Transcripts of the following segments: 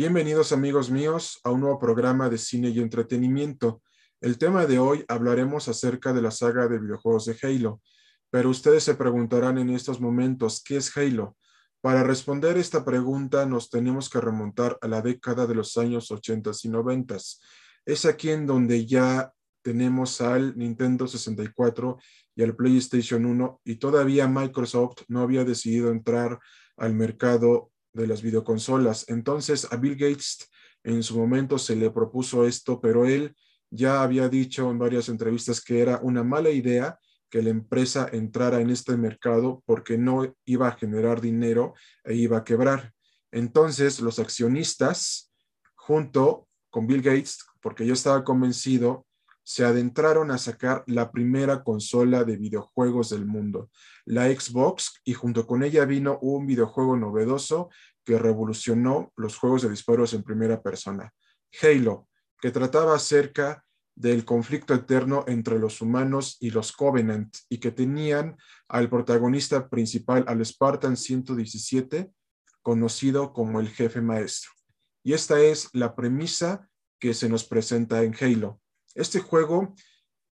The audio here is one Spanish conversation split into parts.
Bienvenidos amigos míos a un nuevo programa de cine y entretenimiento. El tema de hoy hablaremos acerca de la saga de videojuegos de Halo, pero ustedes se preguntarán en estos momentos, ¿qué es Halo? Para responder esta pregunta nos tenemos que remontar a la década de los años 80 y 90. Es aquí en donde ya tenemos al Nintendo 64 y al PlayStation 1 y todavía Microsoft no había decidido entrar al mercado de las videoconsolas. Entonces a Bill Gates en su momento se le propuso esto, pero él ya había dicho en varias entrevistas que era una mala idea que la empresa entrara en este mercado porque no iba a generar dinero e iba a quebrar. Entonces los accionistas, junto con Bill Gates, porque yo estaba convencido se adentraron a sacar la primera consola de videojuegos del mundo, la Xbox, y junto con ella vino un videojuego novedoso que revolucionó los juegos de disparos en primera persona, Halo, que trataba acerca del conflicto eterno entre los humanos y los Covenant y que tenían al protagonista principal, al Spartan 117, conocido como el jefe maestro. Y esta es la premisa que se nos presenta en Halo. Este juego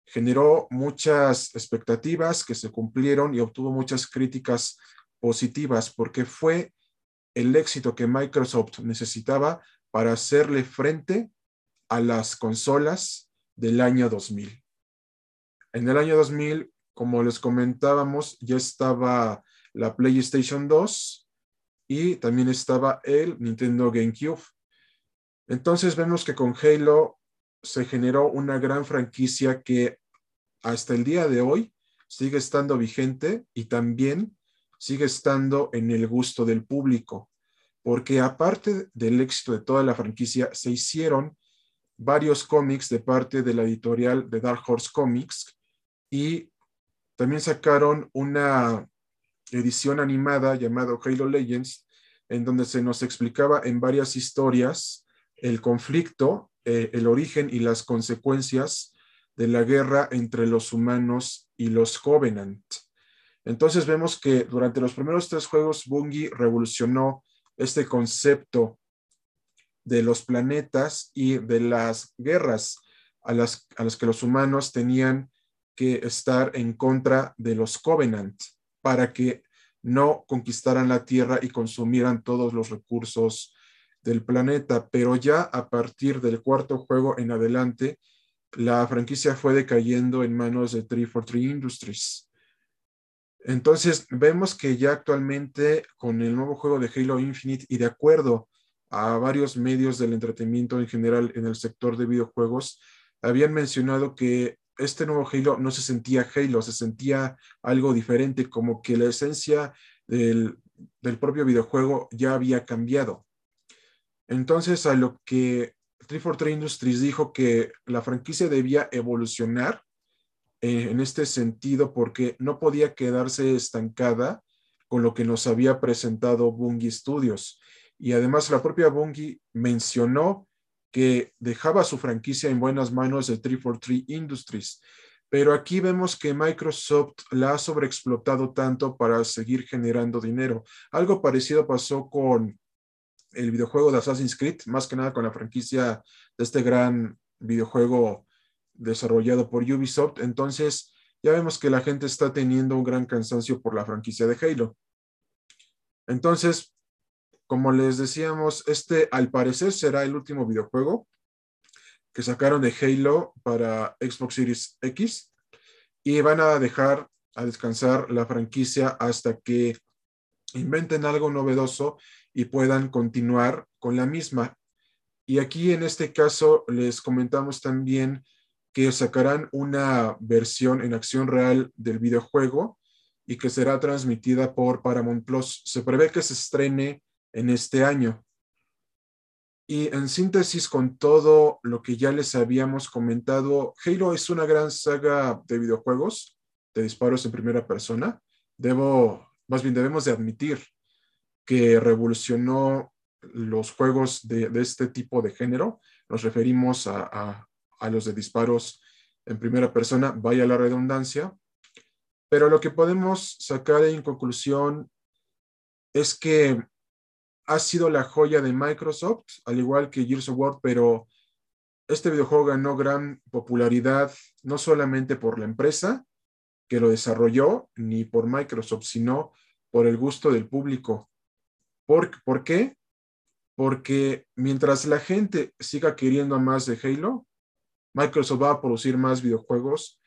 generó muchas expectativas que se cumplieron y obtuvo muchas críticas positivas porque fue el éxito que Microsoft necesitaba para hacerle frente a las consolas del año 2000. En el año 2000, como les comentábamos, ya estaba la PlayStation 2 y también estaba el Nintendo GameCube. Entonces vemos que con Halo se generó una gran franquicia que hasta el día de hoy sigue estando vigente y también sigue estando en el gusto del público, porque aparte del éxito de toda la franquicia, se hicieron varios cómics de parte de la editorial de Dark Horse Comics y también sacaron una edición animada llamada Halo Legends, en donde se nos explicaba en varias historias el conflicto eh, el origen y las consecuencias de la guerra entre los humanos y los Covenant. Entonces vemos que durante los primeros tres juegos Bungie revolucionó este concepto de los planetas y de las guerras a las, a las que los humanos tenían que estar en contra de los Covenant para que no conquistaran la Tierra y consumieran todos los recursos del planeta, pero ya a partir del cuarto juego en adelante, la franquicia fue decayendo en manos de 343 Industries. Entonces, vemos que ya actualmente con el nuevo juego de Halo Infinite y de acuerdo a varios medios del entretenimiento en general en el sector de videojuegos, habían mencionado que este nuevo Halo no se sentía Halo, se sentía algo diferente, como que la esencia del, del propio videojuego ya había cambiado. Entonces, a lo que 343 Industries dijo que la franquicia debía evolucionar eh, en este sentido porque no podía quedarse estancada con lo que nos había presentado Bungie Studios. Y además la propia Bungie mencionó que dejaba su franquicia en buenas manos de 343 Industries. Pero aquí vemos que Microsoft la ha sobreexplotado tanto para seguir generando dinero. Algo parecido pasó con el videojuego de Assassin's Creed, más que nada con la franquicia de este gran videojuego desarrollado por Ubisoft. Entonces, ya vemos que la gente está teniendo un gran cansancio por la franquicia de Halo. Entonces, como les decíamos, este al parecer será el último videojuego que sacaron de Halo para Xbox Series X y van a dejar a descansar la franquicia hasta que inventen algo novedoso y puedan continuar con la misma. Y aquí en este caso les comentamos también que sacarán una versión en acción real del videojuego y que será transmitida por Paramount Plus. Se prevé que se estrene en este año. Y en síntesis con todo lo que ya les habíamos comentado, Halo es una gran saga de videojuegos de disparos en primera persona. Debo, más bien debemos de admitir que revolucionó los juegos de, este tipo de género. Nos referimos a, los de disparos en primera persona, vaya la redundancia. Pero lo que podemos sacar en conclusión es que ha sido la joya de Microsoft, al igual que Gears of War, pero este videojuego ganó gran popularidad no solamente por la empresa que lo desarrolló, ni por Microsoft, sino por el gusto del público. ¿Por, ¿por qué? Porque mientras la gente siga queriendo más de Halo, Microsoft va a producir más videojuegos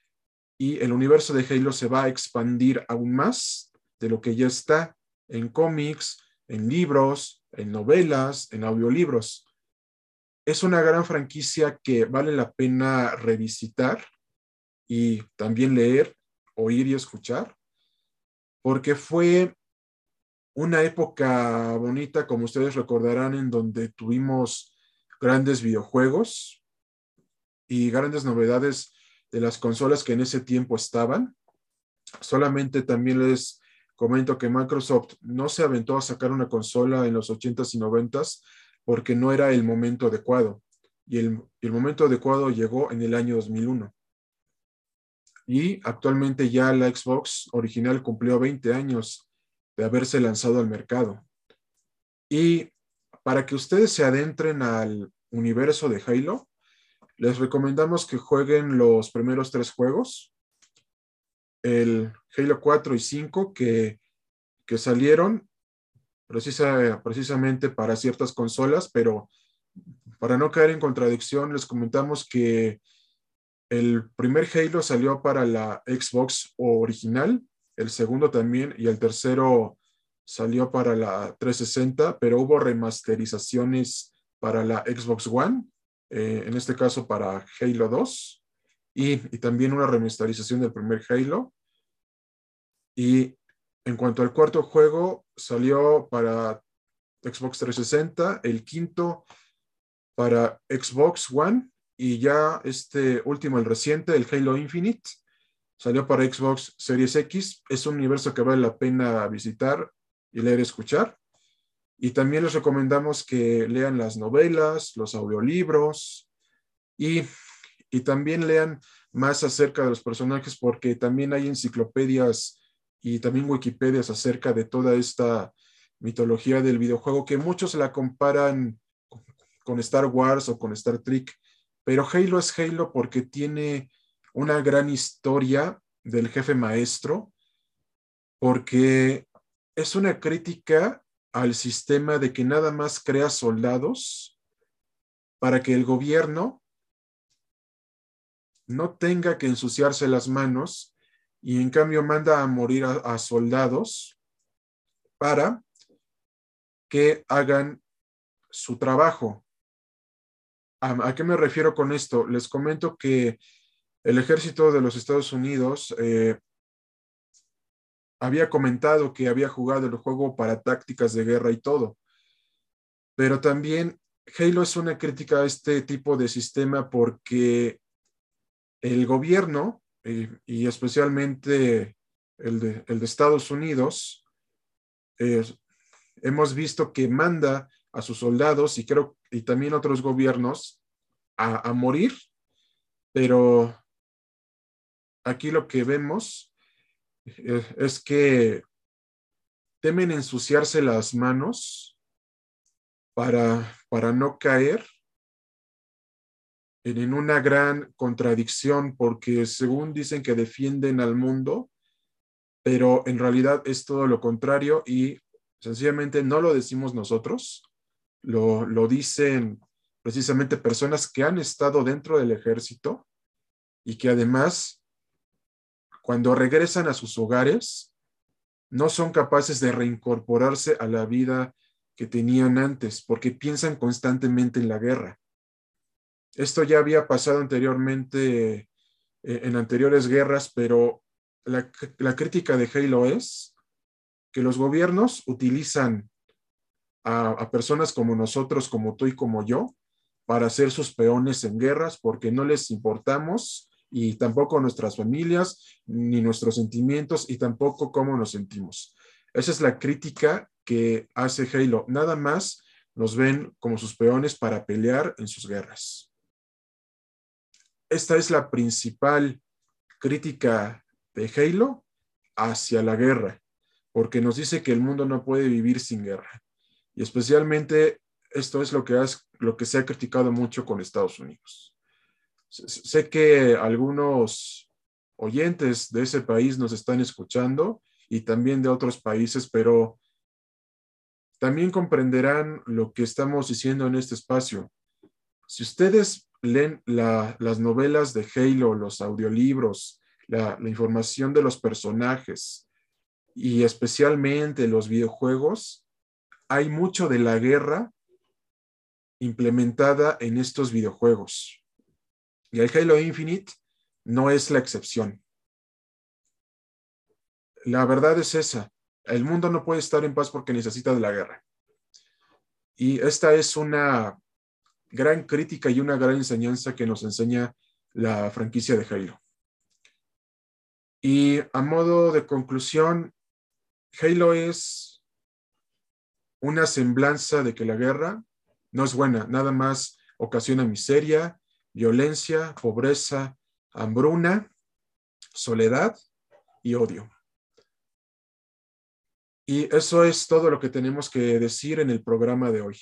y el universo de Halo se va a expandir aún más de lo que ya está en cómics, en libros, en novelas, en audiolibros. Es una gran franquicia que vale la pena revisitar y también leer, oír y escuchar, porque fue una época bonita, como ustedes recordarán, en donde tuvimos grandes videojuegos y grandes novedades de las consolas que en ese tiempo estaban. Solamente también les comento que Microsoft no se aventó a sacar una consola en los 80s y 90s porque no era el momento adecuado. Y el, el momento adecuado llegó en el año 2001. Y actualmente ya la Xbox original cumplió 20 años de haberse lanzado al mercado. Y para que ustedes se adentren al universo de Halo, les recomendamos que jueguen los primeros tres juegos, el Halo 4 y 5, que, que salieron precisa, precisamente para ciertas consolas, pero para no caer en contradicción, les comentamos que el primer Halo salió para la Xbox original, el segundo también, y el tercero salió para la 360, pero hubo remasterizaciones para la Xbox One eh, en este caso para Halo 2, y, también una remasterización del primer Halo. Y en cuanto al cuarto juego, salió para Xbox 360, el quinto para Xbox One, y ya este último, el reciente, el Halo Infinite, salió para Xbox Series X. Es un universo que vale la pena visitar y leer, escuchar. Y también les recomendamos que lean las novelas, los audiolibros y, y también lean más acerca de los personajes porque también hay enciclopedias y también Wikipedias acerca de toda esta mitología del videojuego que muchos la comparan con Star Wars o con Star Trek, pero Halo es Halo porque tiene una gran historia del jefe maestro, porque es una crítica al sistema de que nada más crea soldados para que el gobierno no tenga que ensuciarse las manos y en cambio manda a morir a, soldados para que hagan su trabajo. ¿A, qué me refiero con esto? Les comento que el ejército de los Estados Unidos eh, había comentado que había jugado el juego para tácticas de guerra y todo. Pero también Halo es una crítica a este tipo de sistema porque el gobierno, eh, y especialmente el de, Estados Unidos, eh, hemos visto que manda a sus soldados y creo y también otros gobiernos a, a morir, pero aquí lo que vemos eh, es que temen ensuciarse las manos para, para no caer en una gran contradicción, porque según dicen que defienden al mundo, pero en realidad es todo lo contrario y sencillamente no lo decimos nosotros, lo, lo dicen precisamente personas que han estado dentro del ejército y que además cuando regresan a sus hogares, no son capaces de reincorporarse a la vida que tenían antes, porque piensan constantemente en la guerra. Esto ya había pasado anteriormente eh, en anteriores guerras, pero la, crítica de Halo es que los gobiernos utilizan a, personas como nosotros, como tú y como yo, para ser sus peones en guerras, porque no les importamos y tampoco nuestras familias, ni nuestros sentimientos y tampoco cómo nos sentimos. Esa es la crítica que hace Halo. Nada más nos ven como sus peones para pelear en sus guerras. Esta es la principal crítica de Halo hacia la guerra, porque nos dice que el mundo no puede vivir sin guerra. Y especialmente esto es lo que, lo que se ha criticado mucho con Estados Unidos. Sé que algunos oyentes de ese país nos están escuchando y también de otros países, pero también comprenderán lo que estamos diciendo en este espacio. Si ustedes leen las novelas de Halo, los audiolibros, la, información de los personajes y especialmente los videojuegos, hay mucho de la guerra implementada en estos videojuegos. Y el Halo Infinite no es la excepción. La verdad es esa. El mundo no puede estar en paz porque necesita de la guerra. Y esta es una gran crítica y una gran enseñanza que nos enseña la franquicia de Halo. Y a modo de conclusión, Halo es una semblanza de que la guerra no es buena, nada más ocasiona miseria, violencia, pobreza, hambruna, soledad y odio. Y eso es todo lo que tenemos que decir en el programa de hoy.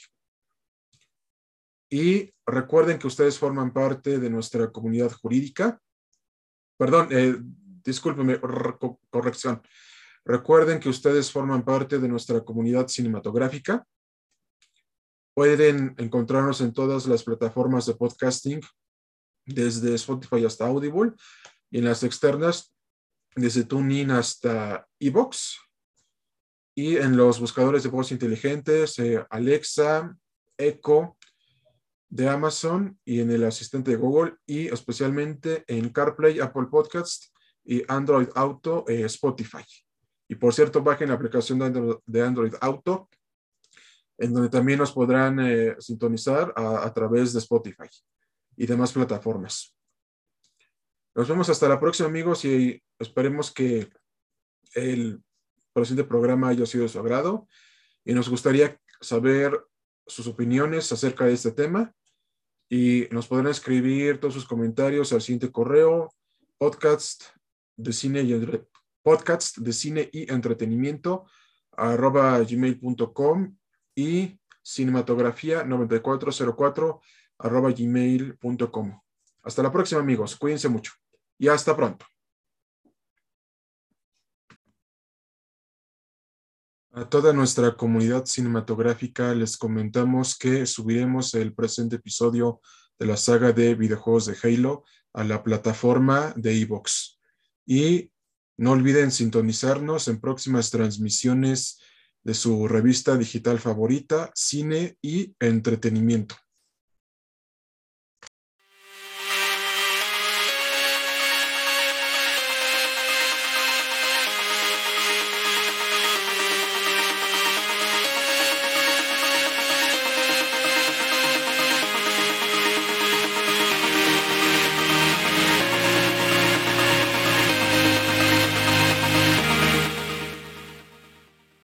Y recuerden que ustedes forman parte de nuestra comunidad jurídica. Perdón, eh, discúlpeme, corrección. Recuerden que ustedes forman parte de nuestra comunidad cinematográfica. Pueden encontrarnos en todas las plataformas de podcasting, desde Spotify hasta Audible, y en las externas, desde TuneIn hasta Evox y en los buscadores de voz inteligentes, eh, Alexa, Echo de Amazon y en el asistente de Google y especialmente en CarPlay, Apple Podcast y Android Auto, eh, Spotify. Y por cierto, bajen la aplicación de Android, Auto, en donde también nos podrán eh, sintonizar a, a través de Spotify y demás plataformas. Nos vemos hasta la próxima, amigos, y esperemos que el presente programa haya sido de su agrado y nos gustaría saber sus opiniones acerca de este tema y nos podrán escribir todos sus comentarios al siguiente correo podcast de cine y podcast de cine y entretenimiento arroba gmail.com y cinematografía 9404 arroba. Hasta la próxima amigos, cuídense mucho y hasta pronto. A toda nuestra comunidad cinematográfica les comentamos que subiremos el presente episodio de la saga de videojuegos de Halo a la plataforma de Evox. Y no olviden sintonizarnos en próximas transmisiones de su revista digital favorita, Cine y Entretenimiento.